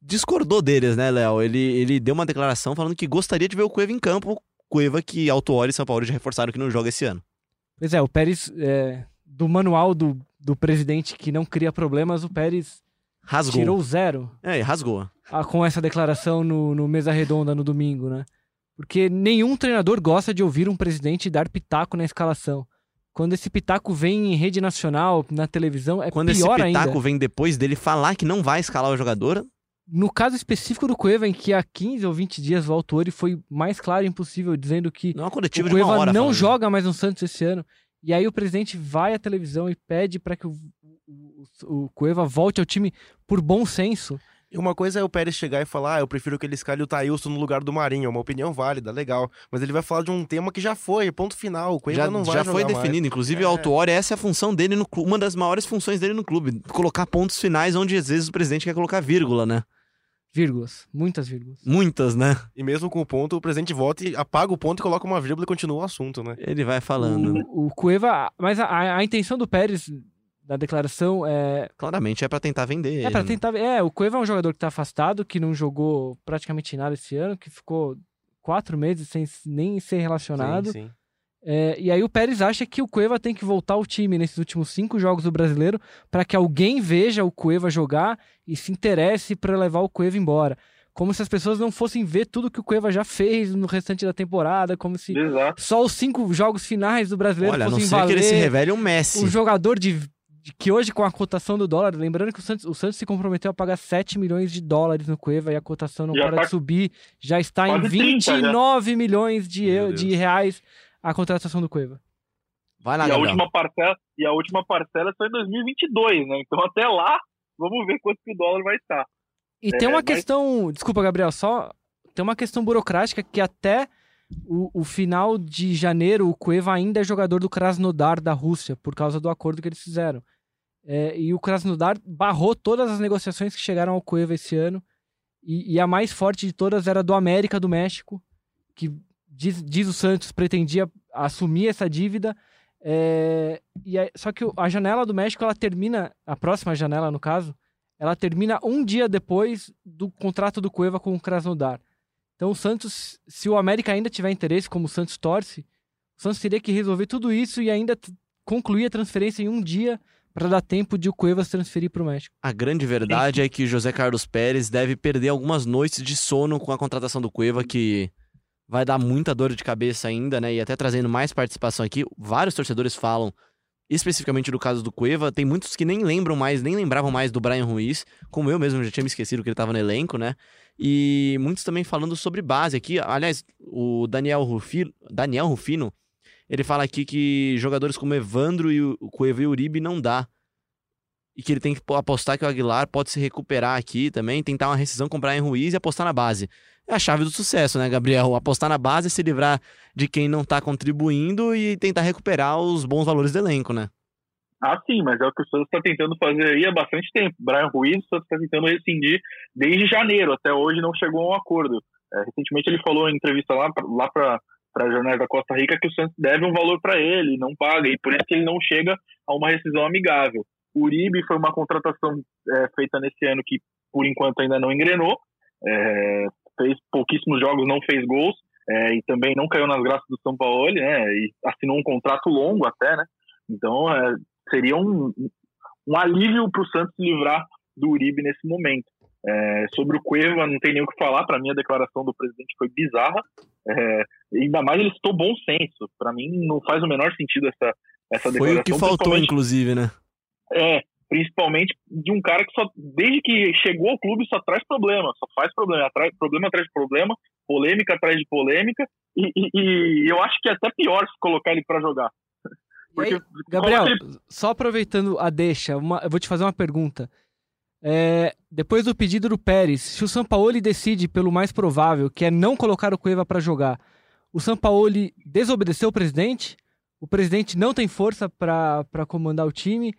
discordou deles, né, Léo? Ele, ele deu uma declaração falando que gostaria de ver o Cueva em campo, Cueva que Autuori e Sampaoli já reforçaram que não joga esse ano. Pois é, o Pérez, é, do manual do, do presidente que não cria problemas, o Pérez Rasgou. tirou zero É, rasgou. ah, com essa declaração no, no Mesa Redonda no domingo, né? Porque nenhum treinador gosta de ouvir um presidente dar pitaco na escalação. Quando esse pitaco vem em rede nacional, na televisão, é Quando esse pior pitaco ainda. vem depois dele falar que não vai escalar o jogador, No caso específico do Cueva, em que há 15 ou 20 dias o Autori foi mais claro e impossível, dizendo que não é o Cueva hora. não falando. joga mais no Santos esse ano. E aí o presidente vai à televisão e pede para que o, o, o Cueva volte ao time por bom senso. E uma coisa é o Pérez chegar e falar, ah, eu prefiro que ele escale o Thailson no lugar do Marinho. É uma opinião válida, legal. Mas ele vai falar de um tema que já foi, ponto final. O Cueva já, não vai já foi jogar mais. definido. Inclusive, É. o Autuori, essa é a função dele no clube, uma das maiores funções dele no clube. Colocar pontos finais onde às vezes o presidente quer colocar vírgula, né? Vírgulas, muitas vírgulas. Muitas, né? E mesmo com o ponto, o presidente volta e apaga o ponto e coloca uma vírgula e continua o assunto, né? Ele vai falando. né? O, o Cueva, mas a, a- a intenção do Pérez da declaração é Claramente é pra tentar vender. é para tentar, é, o Cueva é um jogador que tá afastado, que não jogou praticamente nada esse ano, que ficou quatro meses sem nem ser relacionado. Sim, sim. É, e aí o Pérez acha que o Cueva tem que voltar ao time nesses últimos cinco jogos do Brasileiro para que alguém veja o Cueva jogar e se interesse para levar o Cueva embora. Como se as pessoas não fossem ver tudo que o Cueva já fez no restante da temporada, como se Exato. só os cinco jogos finais do Brasileiro Olha, a não fossem ser que ele se valer revele um Messi. um jogador de- que hoje com a cotação do dólar, lembrando que o Santos, o Santos se comprometeu a pagar 7 milhões de dólares no Cueva e a cotação não Já para tá de subir, já está em quase 30 já. 29 milhões de, eu- de reais a contratação do Cueva. Vai lá, E a, última parcela, e a última parcela é só em 2022, né? Então até lá, vamos ver quanto que o dólar vai estar. E É, tem uma mas- questão, desculpa, Gabriel, só tem uma questão burocrática que até o, o final de janeiro o Cueva ainda é jogador do Krasnodar da Rússia por causa do acordo que eles fizeram. É, e o Krasnodar barrou todas as negociações que chegaram ao Cueva esse ano. E, e a mais forte de todas era do América do México, que diz, diz o Santos pretendia assumir essa dívida. É, e só que a janela do México ela termina, a próxima janela no caso, ela termina um dia depois do contrato do Cueva com o Krasnodar. Então o Santos, se o América ainda tiver interesse, como o Santos torce, o Santos teria que resolver tudo isso e ainda concluir a transferência em um dia para dar tempo de o Cueva se transferir para o México. A grande verdade é que José Carlos Pérez deve perder algumas noites de sono com a contratação do Cueva, que vai dar muita dor de cabeça ainda, né? E até trazendo mais participação aqui, vários torcedores falam especificamente do caso do Cueva. Tem muitos que nem lembram mais, nem lembravam mais do Brian Ruiz, como eu mesmo já tinha me esquecido que ele estava no elenco, né? E muitos também falando sobre base aqui. Aliás, o Daniel Rufino, Daniel Rufino ele fala aqui que jogadores como Evandro e o Cueva e Uribe não dá. E que ele tem que apostar que o Aguilar pode se recuperar aqui também, tentar uma rescisão com o Brian Ruiz e apostar na base. É a chave do sucesso, né, Gabriel? Apostar na base, se livrar de quem não tá contribuindo e tentar recuperar os bons valores do elenco, né? Ah, sim, mas é o que o Santos está tentando fazer aí há bastante tempo. Brian Ruiz, o Santos está tentando rescindir desde janeiro, até hoje não chegou a um acordo. É, recentemente ele falou em entrevista lá, lá para a Jornal da Costa Rica que o Santos deve um valor para ele, não paga, e por isso que ele não chega a uma rescisão amigável. O Uribe foi uma contratação é, feita nesse ano que, por enquanto, ainda não engrenou. É, fez pouquíssimos jogos, não fez gols, é, e também não caiu nas graças do São Paulo, né? E assinou um contrato longo até, né? Então, é, seria um, um alívio para o Santos livrar do Uribe nesse momento. É, sobre o Cueva, não tem nem o que falar. Para mim, a declaração do presidente foi bizarra. É, ainda mais ele citou bom senso. Para mim, não faz o menor sentido essa, essa Foi declaração. o que faltou, inclusive, né? é, principalmente de um cara que só, desde que chegou ao clube, só traz problema, só faz problema, traz problema atrás de problema, polêmica atrás de polêmica, e, e- e eu acho que é até pior se colocar ele pra jogar. E aí, Porque Gabriel, ele- só aproveitando a deixa, uma- eu vou te fazer uma pergunta. É, depois do pedido do Pérez, se o Sampaoli decide pelo mais provável, que é não colocar o Cueva para jogar, o Sampaoli desobedeceu o presidente? O presidente não tem força para comandar o time?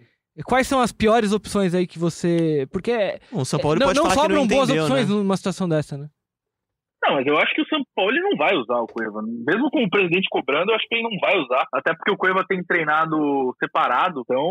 Quais são as piores opções aí que você. Porque Bom, o São Paulo não, pode não falar que sobram não boas entendeu, opções né? numa situação dessa, né? Não, mas eu acho que o São Paulo não vai usar o Cueva. Mesmo com o presidente cobrando, eu acho que ele não vai usar. Até porque o Cueva tem treinado separado. Então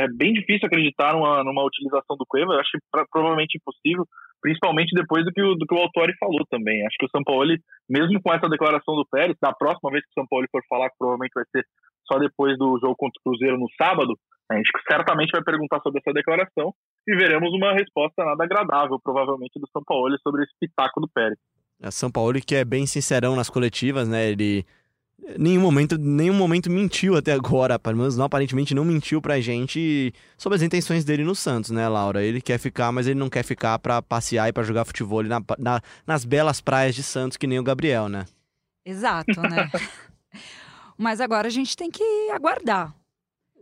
é bem difícil acreditar numa, numa utilização do Cueva. Eu acho pra- provavelmente impossível. Principalmente depois do que, o, do que o Autori falou também. Acho que o São Paulo, mesmo com essa declaração do Pérez, da próxima vez que o São Paulo for falar, que provavelmente vai ser só depois do jogo contra o Cruzeiro no sábado, a gente certamente vai perguntar sobre essa declaração e veremos uma resposta nada agradável, provavelmente, do São Paulo sobre esse pitaco do Pérez. A São Paulo que é bem sincerão nas coletivas, né? Ele nenhum momento, nenhum momento mentiu até agora, pelo menos não aparentemente não mentiu pra gente sobre as intenções dele no Santos, né, Laura? Ele quer ficar, mas ele não quer ficar pra passear e pra jogar futebol na, na- nas belas praias de Santos, que nem o Gabriel, né? Exato, né? Mas agora a gente tem que aguardar.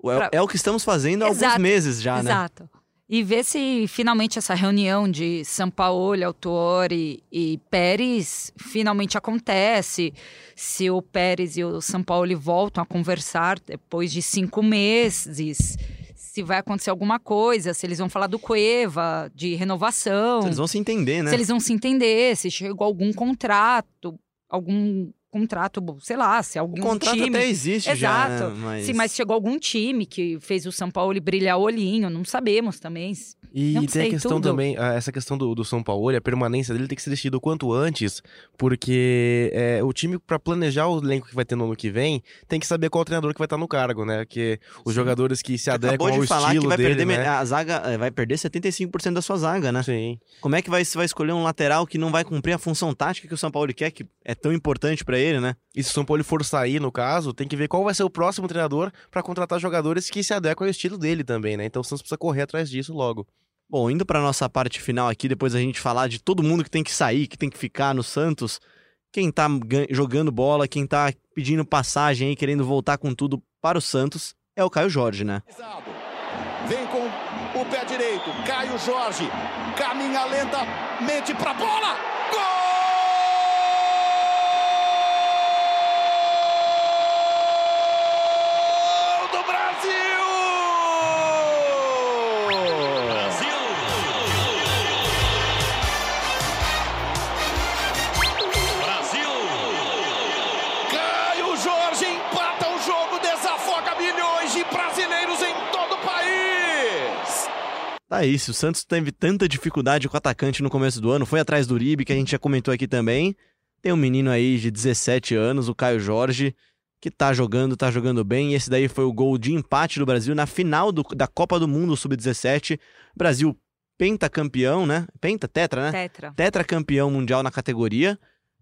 É, Pra- é o que estamos fazendo há alguns Exato, meses já, né? Exato. E ver se finalmente essa reunião de Sampaoli, Autuori e Pérez finalmente acontece. Se o Pérez e o Sampaoli voltam a conversar depois de cinco meses. Se vai acontecer alguma coisa, se eles vão falar do Cueva, de renovação. Eles vão se entender, né? Se eles vão se entender, se chegou algum contrato, algum contrato, sei lá, se algum O contrato time... até existe já, Exato. né? Mas... Sim, mas chegou algum time que fez o São Paulo brilhar olhinho, não sabemos também. E Não tem sei a questão tudo. também, ah, essa questão do, do São Paulo, a permanência dele tem que ser decidido o quanto antes, porque é, o time, pra planejar o elenco que vai ter no ano que vem, tem que saber qual treinador que vai estar no cargo, né? Porque os jogadores que se adequam Acabou ao de falar estilo que vai dele, perder né? a zaga, eh, vai perder 75% da sua zaga, né? Sim. Como é que vai, você vai escolher um lateral que não vai cumprir a função tática que o São Paulo quer, que é tão importante pra ele, né? E se o São Paulo for sair, no caso, tem que ver qual vai ser o próximo treinador pra contratar jogadores que se adequam ao estilo dele também, né? Então o Santos precisa correr atrás disso logo. Bom, indo pra nossa parte final aqui, depois a gente falar de todo mundo que tem que sair, que tem que ficar no Santos, quem tá gan- jogando bola, quem tá pedindo passagem aí, querendo voltar com tudo para o Santos, é o Caio Jorge, né? Vem com o pé direito. Caio Jorge. Caminha lentamente pra bola. Gol Tá isso, o Santos teve tanta dificuldade com o atacante no começo do ano, foi atrás do Uribe, que a gente já comentou aqui também. Tem um menino aí de 17 anos, o Caio Jorge, que tá jogando, tá jogando bem. E esse daí foi o gol de empate do Brasil na final do- da Copa do Mundo Sub-17. Brasil pentacampeão, né? Penta, tetra, né? Tetra. Tetracampeão mundial na categoria.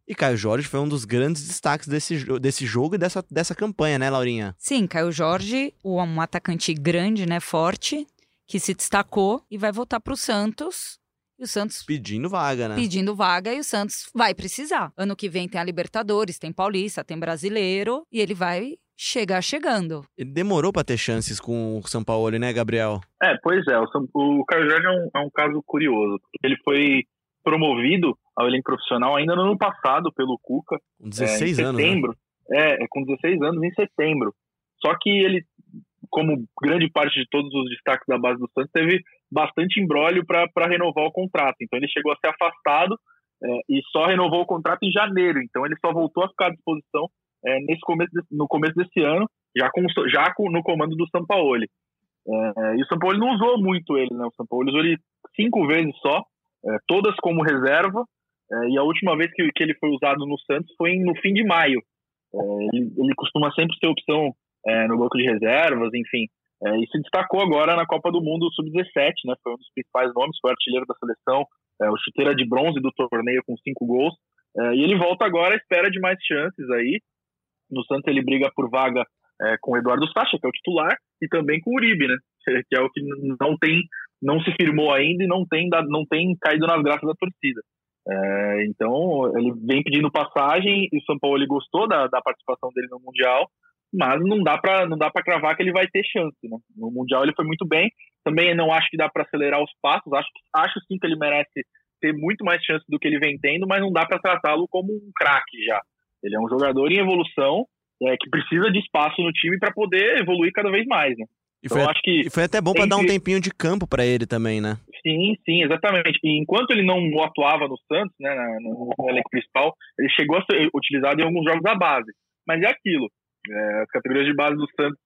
E Caio Jorge foi um dos grandes destaques desse, desse jogo e dessa, dessa campanha, né, Laurinha? Sim, Caio Jorge, um atacante grande, né, forte, que se destacou e vai voltar pro Santos. E o Santos Pedindo vaga, né? pedindo vaga e o Santos vai precisar. Ano que vem tem a Libertadores, tem Paulista, tem Brasileiro e ele vai chegar chegando. Ele demorou pra ter chances com o São Paulo, né, Gabriel? É, pois é, o, São- o Caio Jorge é um, é um caso curioso, porque ele foi promovido ao elenco profissional ainda no ano passado pelo Cuca, Com 16 é, em anos, né? setembro. É, é, com 16 anos em setembro. Só que ele, como grande parte de todos os destaques da base do Santos, teve bastante embrólio para renovar o contrato. Então ele chegou a ser afastado é, e só renovou o contrato em janeiro. Então ele só voltou a ficar à disposição é, nesse começo desse- no começo desse ano, já, com, já com, no comando do Sampaoli. É, e o Sampaoli não usou muito ele, né? O Sampaoli usou ele cinco vezes só, é, todas como reserva. é, e a última vez que, que ele foi usado no Santos foi no fim de maio. É, ele, ele costuma sempre ser opção é, no banco de reservas, enfim. É, e se destacou agora na Copa do Mundo Sub-17, né? Foi um dos principais nomes, foi artilheiro da seleção, é, o chuteira de bronze do torneio com cinco gols. É, e ele volta agora à espera de mais chances aí. No Santos ele briga por vaga é, com o Eduardo Sacha, que é o titular, e também com o Uribe, né? Que é o que não tem, não se firmou ainda e não tem, não tem caído nas graças da torcida. É, então ele vem pedindo passagem e o São Paulo ele gostou da, da participação dele no mundial, mas não dá para não dá para cravar que ele vai ter chance, né? No mundial ele foi muito bem. Também não acho que dá para acelerar os passos. Acho acho sim que ele merece ter muito mais chance do que ele vem tendo, mas não dá para tratá-lo como um craque já. Ele é um jogador em evolução é, que precisa de espaço no time para poder evoluir cada vez mais, né? E Então foi, eu acho que e foi até bom tem dar um tempinho de campo pra ele também, né? Sim, sim, exatamente. E enquanto ele não atuava no Santos, né, no elenco principal, ele chegou a ser utilizado em alguns jogos da base. Mas é aquilo. É, as categorias de base do Santos,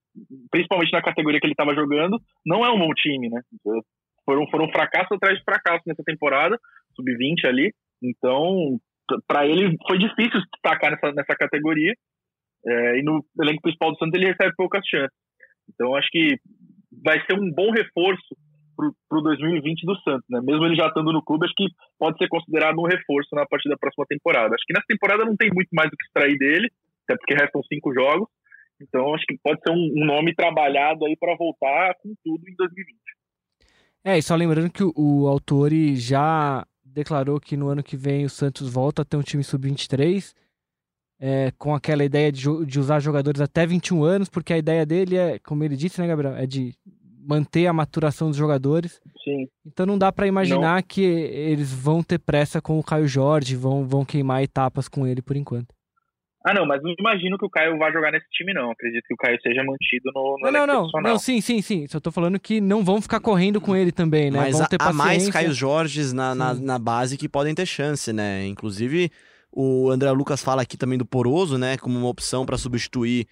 principalmente na categoria que ele estava jogando, não é um bom time, né? Foram, foram fracasso atrás de fracasso nessa temporada, sub-20 ali. Então, para ele foi difícil destacar nessa, nessa categoria. É, e no elenco principal do Santos ele recebe poucas chances. Então, acho que vai ser um bom reforço para o 2020 do Santos, né? Mesmo ele já estando no clube, acho que pode ser considerado um reforço na partir da próxima temporada. Acho que nessa temporada não tem muito mais do que extrair dele, até porque restam cinco jogos. Então, acho que pode ser um, um nome trabalhado aí para voltar com tudo em 2020. É, e só lembrando que o, o Autori já declarou que no ano que vem o Santos volta a ter um time sub-23, é, com aquela ideia de, de usar jogadores até 21 anos, porque a ideia dele é, como ele disse, né, Gabriel, é de manter a maturação dos jogadores. Sim. Então não dá pra imaginar que eles vão ter pressa com o Caio Jorge, vão, vão queimar etapas com ele por enquanto. Ah, não, mas não imagino que o Caio vá jogar nesse time, não. Acredito que o Caio seja mantido no, no Não, não, não, não, sim, sim, sim. Só tô falando que não vão ficar correndo com ele também, né? Mas vão há, ter há mais. Caio Jorges na, na, na base que podem ter chance, né? Inclusive, o André Lucas fala aqui também do Poroso, né? Como uma opção para substituir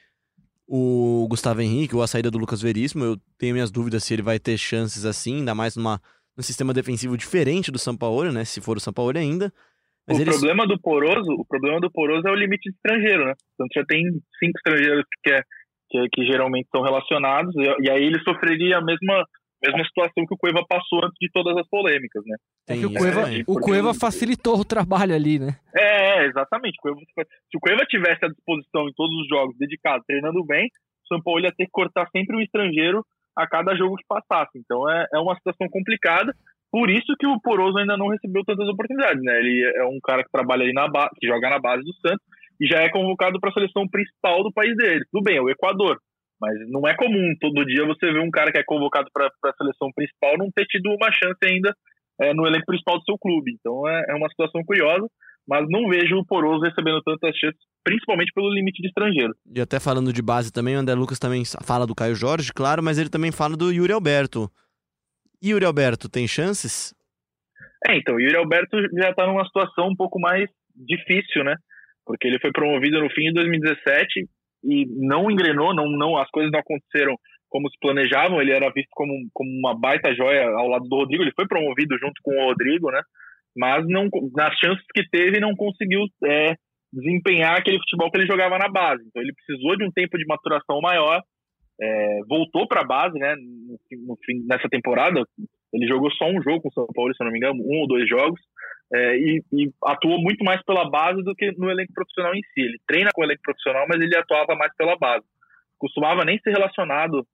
o Gustavo Henrique ou a saída do Lucas Veríssimo. Eu tenho minhas dúvidas se ele vai ter chances assim, ainda mais numa um sistema defensivo diferente do São Paulo, né? Se for o São Paulo ainda. Mas o eles... problema do Poroso, o problema do Poroso é o limite de estrangeiro, né? Então já tem cinco estrangeiros que, é, que, que geralmente são relacionados, e, e, aí ele sofreria a mesma, mesma situação que o Cueva passou antes de todas as polêmicas, né? É que o Cueva, o Cueva facilitou o trabalho ali, né? É, exatamente. se o Cueva tivesse à disposição em todos os jogos, dedicado, treinando bem, o São Paulo ia ter que cortar sempre um estrangeiro a cada jogo que passasse. Então é, é uma situação complicada. Por isso que o Poroso ainda não recebeu tantas oportunidades, né? Ele é um cara que trabalha ali na base, que joga na base do Santos e já é convocado para a seleção principal do país dele. Tudo bem, é o Equador, mas não é comum todo dia você ver um cara que é convocado para a seleção principal não ter tido uma chance ainda é, no elenco principal do seu clube. Então é, é uma situação curiosa, mas não vejo o Poroso recebendo tantas chances, principalmente pelo limite de estrangeiro. E até falando de base também, o André Lucas também fala do Caio Jorge, claro, mas ele também fala do Yuri Alberto. Yuri Alberto tem chances? É, então, Yuri Alberto já está numa situação um pouco mais difícil, né? Porque ele foi promovido no fim de 2017 e não engrenou, não, não, as coisas não aconteceram como se planejavam. Ele era visto como, como uma baita joia ao lado do Rodrigo. Ele foi promovido junto com o Rodrigo, né? Mas não, nas chances que teve, não conseguiu é, desempenhar aquele futebol que ele jogava na base. Então, ele precisou de um tempo de maturação maior é, voltou para a base, né? No, no, fim, nessa temporada, ele jogou só um jogo com o São Paulo, se eu não me engano, um ou dois jogos, é, e, e, atuou muito mais pela base do que no elenco profissional em si. Ele treina com o elenco profissional, mas ele atuava mais pela base. Costumava nem ser relacionado,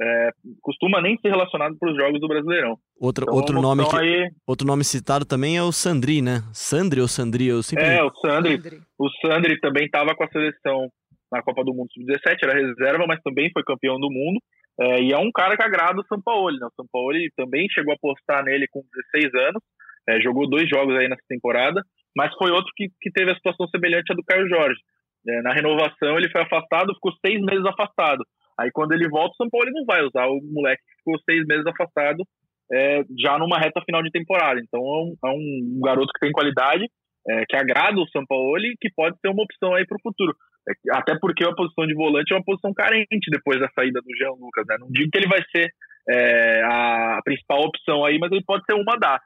é, costuma nem ser relacionado para os jogos do Brasileirão. Outro, então, outro, nome que, aí... outro nome citado também é o Sandri, né? Sandri ou Sandri? Eu sempre... É, o Sandri. O Sandri também estava com a seleção na Copa do Mundo Sub-17, era reserva, mas também foi campeão do mundo. É, e é um cara que agrada o Sampaoli, né? O Sampaoli também chegou a apostar nele com 16 anos, é, jogou dois jogos aí nessa temporada, mas foi outro que, que teve a situação semelhante à do Caio Jorge. É, na renovação ele foi afastado, ficou seis meses afastado. Aí quando ele volta, o Sampaoli não vai usar o moleque que ficou seis meses afastado é, já numa reta final de temporada. Então é um, é um garoto que tem qualidade, é, que agrada o Sampaoli, que pode ser uma opção aí para o futuro. É até porque a posição de volante é uma posição carente depois da saída do Jean Lucas. Né? Não digo que ele vai ser é, a principal opção aí, mas ele pode ser uma das.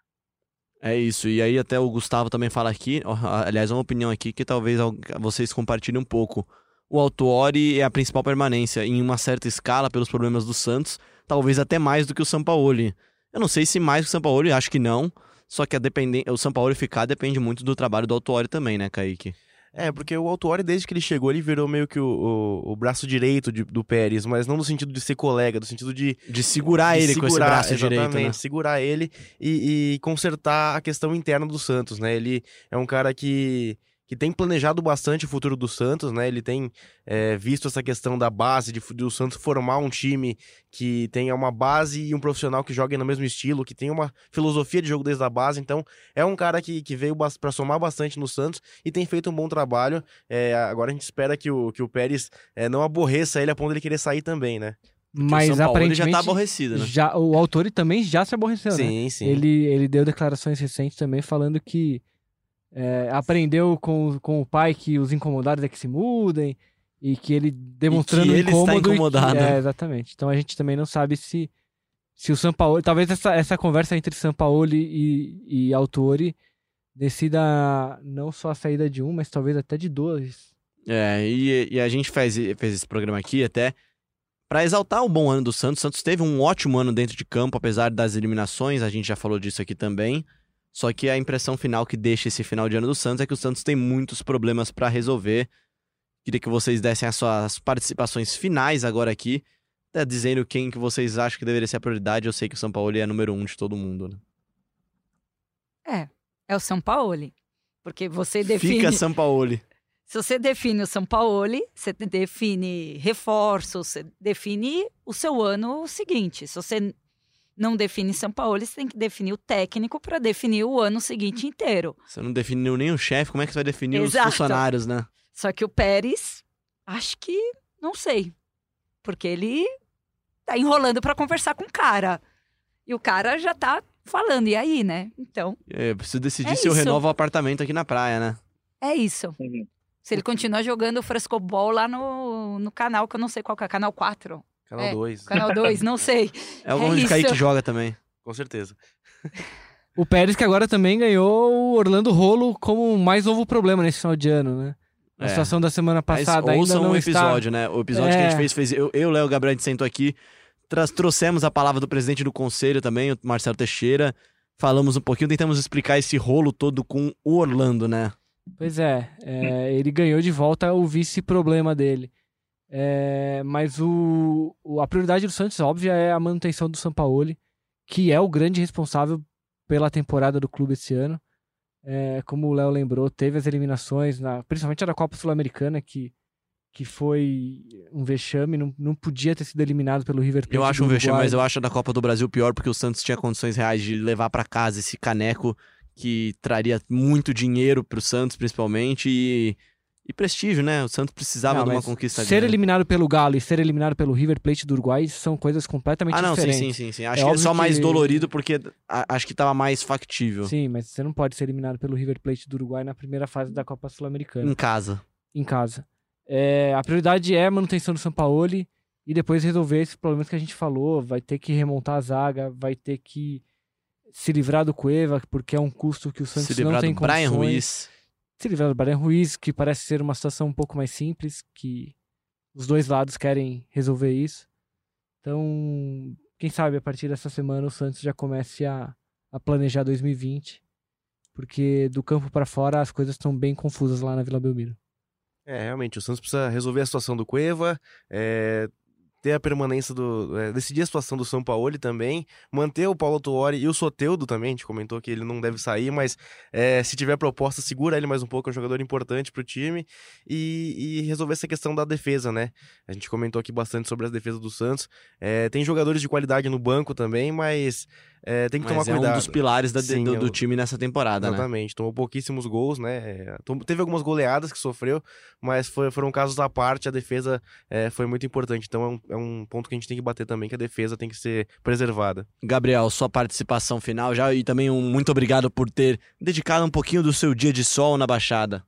É isso, e aí até o Gustavo também fala aqui, aliás, uma opinião aqui que talvez vocês compartilhem um pouco. O Autuori é a principal permanência em uma certa escala pelos problemas do Santos, talvez até mais do que o Sampaoli. Eu não sei se mais que o Sampaoli, acho que não, só que a dependen... o Sampaoli ficar depende muito do trabalho do Autuori também, né, Kaique? É, porque o Autuori, desde que ele chegou, ele virou meio que o, o, o braço direito de, do Pérez, mas não no sentido de ser colega, no sentido de... De segurar de ele segurar, com esse braço direito, né? segurar ele e, e consertar a questão interna do Santos, né? Ele é um cara que que tem planejado bastante o futuro do Santos, né? Ele tem é, visto essa questão da base, de, de o Santos formar um time que tenha uma base e um profissional que jogue no mesmo estilo, que tenha uma filosofia de jogo desde a base. Então, é um cara que, que veio para somar bastante no Santos e tem feito um bom trabalho. É, agora a gente espera que o, que o Pérez é, não aborreça ele a ponto de ele querer sair também, né? Porque Mas aparentemente já tá aborrecido, né? Já, o autor também já se aborreceu, sim, né? Sim, Ele, ele deu declarações recentes também falando que é, aprendeu com, com o pai que os incomodados é que se mudem e que ele demonstrando e que ele incômodo está incomodado. Que, é, exatamente. Então a gente também não sabe se se o Sampaoli, talvez essa, essa conversa entre Sampaoli e, e Autori decida não só a saída de um, mas talvez até de dois. É, e, e a gente fez, fez esse programa aqui até para exaltar o bom ano do Santos. O Santos teve um ótimo ano dentro de campo, apesar das eliminações, a gente já falou disso aqui também. Só que a impressão final que deixa esse final de ano do Santos é que o Santos tem muitos problemas para resolver. Queria que vocês dessem as suas participações finais agora aqui, até dizendo quem que vocês acham que deveria ser a prioridade. Eu sei que o São Paulo é número um de todo mundo, né? É, é o São Paulo. Porque você define. Fica São Paulo. Se você define o São Paulo, você define reforços, você define o seu ano seguinte. Se você não define São Paulo, você tem que definir o técnico para definir o ano seguinte inteiro. Você não definiu nem o chefe, como é que você vai definir Exato. os funcionários, né? Só que o Pérez, acho que não sei. Porque ele tá enrolando para conversar com o cara. E o cara já tá falando, e aí, né? Então. É, eu preciso decidir é se isso. eu renovo o apartamento aqui na praia, né? É isso. Uhum. Se ele continuar jogando frescobol lá no, no canal, que eu não sei qual que é, canal 4. Canal 2. É, canal 2, não sei. É o é onde o Kaique joga também. Com certeza. O Pérez que agora também ganhou o Orlando Rolo como mais novo problema nesse final de ano, né? A É. situação da semana Mas passada ainda ouçam não um está... episódio, né? O episódio que a É. gente fez, fez eu, eu Léo Gabriel, a gente sentou aqui, traz- trouxemos a palavra do presidente do conselho também, o Marcelo Teixeira. Falamos um pouquinho, tentamos explicar esse rolo todo com o Orlando, né? Pois é, é, ele ganhou de volta o vice-problema dele. É, mas o, o- a prioridade do Santos, óbvia, é a manutenção do Sampaoli, que é o grande responsável pela temporada do clube esse ano. É, como o Léo lembrou, teve as eliminações, na, principalmente a da Copa Sul-Americana, que, que foi um vexame, não, não podia ter sido eliminado pelo River Plate. Eu acho um vexame, mas eu acho a da Copa do Brasil pior porque o Santos tinha condições reais de levar pra casa esse caneco que traria muito dinheiro pro Santos, principalmente, e, e prestígio, né? O Santos precisava Não, de uma conquista Ser grande. eliminado pelo Galo e ser eliminado pelo River Plate do Uruguai são coisas completamente Ah, não, sim, diferentes. sim, sim, sim. Acho É que é só mais que- dolorido porque acho que tava mais factível. Sim, mas você não pode ser eliminado pelo River Plate do Uruguai na primeira fase da Copa Sul-Americana, Em casa. em casa. É, a prioridade é a manutenção do Sampaoli e depois resolver esses problemas que a gente falou. Vai ter que remontar a zaga, vai ter que se livrar do Cueva, porque é um custo que o Santos Se livrar não tem do Brian condições. Ruiz. Se livrar do Brian Ruiz, que parece ser uma situação um pouco mais simples, que os dois lados querem resolver isso. Então, quem sabe a partir dessa semana o Santos já comece a, a planejar 2020, porque do campo para fora as coisas estão bem confusas lá na Vila Belmiro. É, realmente, o Santos precisa resolver a situação do Cueva, é, ter a permanência do. É, decidir a situação do São Paulo também, manter o Paulo Tuori e o Soteudo também. A gente comentou que ele não deve sair, mas é, se tiver proposta, segura ele mais um pouco, é um jogador importante pro time. E, e resolver essa questão da defesa, né? A gente comentou aqui bastante sobre as defesas do Santos. É, tem jogadores de qualidade no banco também, mas é, tem que Mas tomar é cuidado. um dos pilares da- Sim, do, é do time nessa temporada, né? Exatamente, tomou pouquíssimos gols, né? É, Teve algumas goleadas que sofreu, mas foi- foram casos à parte, a defesa é, foi muito importante. Então é um, é um ponto que a gente tem que bater também, que a defesa tem que ser preservada. Gabriel, sua participação final já e também um muito obrigado por ter dedicado um pouquinho do seu dia de sol na Baixada.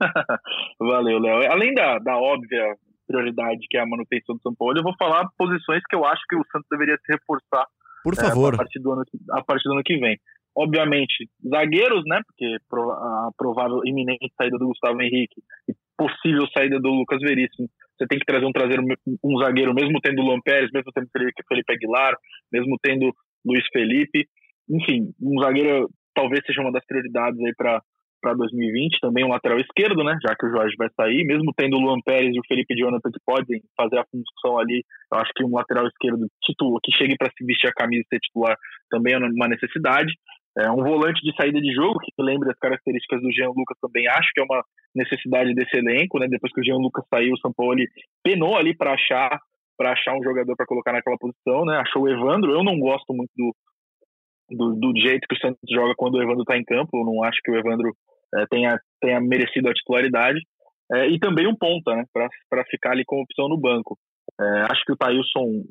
Valeu, Léo. Além da, da óbvia prioridade que é a manutenção do São Paulo, eu vou falar posições que eu acho que o Santos deveria se reforçar Por é, favor. a, partir do ano, a partir do ano que vem. Obviamente, zagueiros, né? Porque a provável iminente saída do Gustavo Henrique e possível saída do Lucas Veríssimo. Você tem que trazer um, trazer um zagueiro, mesmo tendo o Lampérez, mesmo tendo Felipe Aguilar, mesmo tendo Luiz Felipe. Enfim, um zagueiro talvez seja uma das prioridades aí para para 2020, também um lateral esquerdo, né? Já que o Jorge vai sair, mesmo tendo o Luan Pérez e o Felipe Jonathan que podem fazer a função ali, eu acho que um lateral esquerdo titular, que chegue para se vestir a camisa e ser titular também é uma necessidade. É um volante de saída de jogo, que lembre as características do Jean Lucas também, acho que é uma necessidade desse elenco, né? Depois que o Jean Lucas saiu, o São Paulo penou ali para achar para achar um jogador para colocar naquela posição, né? Achou o Evandro, eu não gosto muito do, do, do jeito que o Santos joga quando o Evandro está em campo, eu não acho que o Evandro é, tenha, tenha merecido a titularidade. É, e também um ponta, né, para ficar ali como opção no banco. É, acho que o Thailson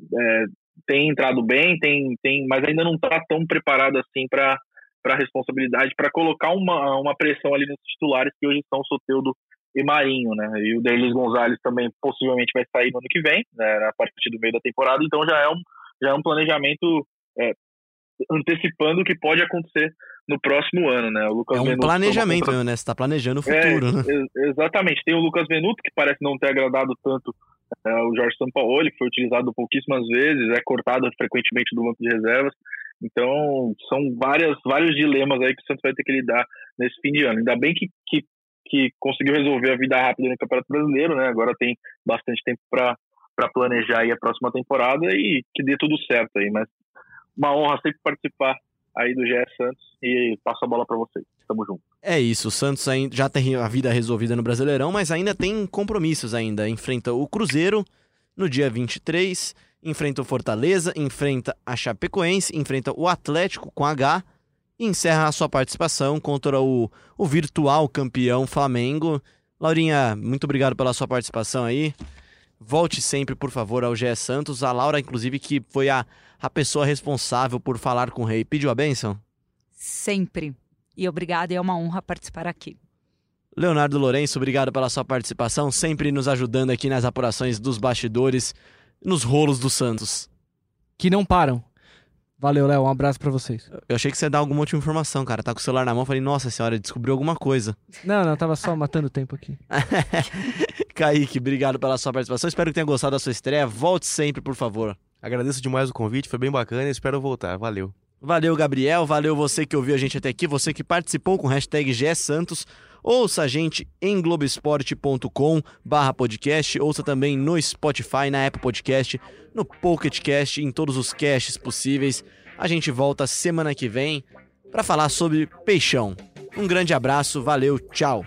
tem entrado bem, tem, tem, mas ainda não está tão preparado assim para a responsabilidade, para colocar uma, uma pressão ali nos titulares que hoje são Soteudo e Marinho, né? E o Delis Gonzalez também possivelmente vai sair no ano que vem, né, a partir do meio da temporada, então já é um, já é um planejamento é, antecipando o que pode acontecer no próximo ano, né? O Lucas É um Venuto planejamento, contra- né? Você tá planejando o é, futuro, né? ex- exatamente. Tem o Lucas Venuto, que parece não ter agradado tanto é, o Jorge Sampaoli, que foi utilizado pouquíssimas vezes, é cortado frequentemente do banco de reservas. Então, são várias, vários dilemas aí que o Santos vai ter que lidar nesse fim de ano. Ainda bem que, que, que conseguiu resolver a vida rápida no Campeonato Brasileiro, né? Agora tem bastante tempo para planejar aí a próxima temporada e que dê tudo certo aí. Mas uma honra sempre participar aí do GE Santos e passo a bola para vocês. Tamo junto. É isso, o Santos já tem a vida resolvida no Brasileirão, mas ainda tem compromissos ainda. Enfrenta o Cruzeiro no dia 23, enfrenta o Fortaleza, enfrenta a Chapecoense, enfrenta o Atlético com H e encerra a sua participação contra o, o virtual campeão Flamengo. Laurinha, muito obrigado pela sua participação aí. Volte sempre, por favor, ao GE Santos. A Laura, inclusive, que foi a, a pessoa responsável por falar com o rei. Pediu a bênção? Sempre. E obrigada, é uma honra participar aqui. Leonardo Lourenço, obrigado pela sua participação, sempre nos ajudando aqui nas apurações dos bastidores, nos rolos do Santos. Que não param. Valeu, Léo. Um abraço pra vocês. Eu achei que você ia dar alguma última informação, cara. Tá com o celular na mão, falei, nossa senhora, descobriu alguma coisa. Não, não, tava só matando tempo aqui. Kaique, obrigado pela sua participação. Espero que tenha gostado da sua estreia. Volte sempre, por favor. Agradeço demais o convite, foi bem bacana e espero voltar. Valeu. Valeu, Gabriel. Valeu você que ouviu a gente até aqui, você que participou com o hashtag GSantos. Ouça a gente em globesport.com barra podcast. Ouça também no Spotify, na Apple Podcast, no Pocket Cast, em todos os casts possíveis. A gente volta semana que vem para falar sobre peixão. Um grande abraço, valeu, tchau.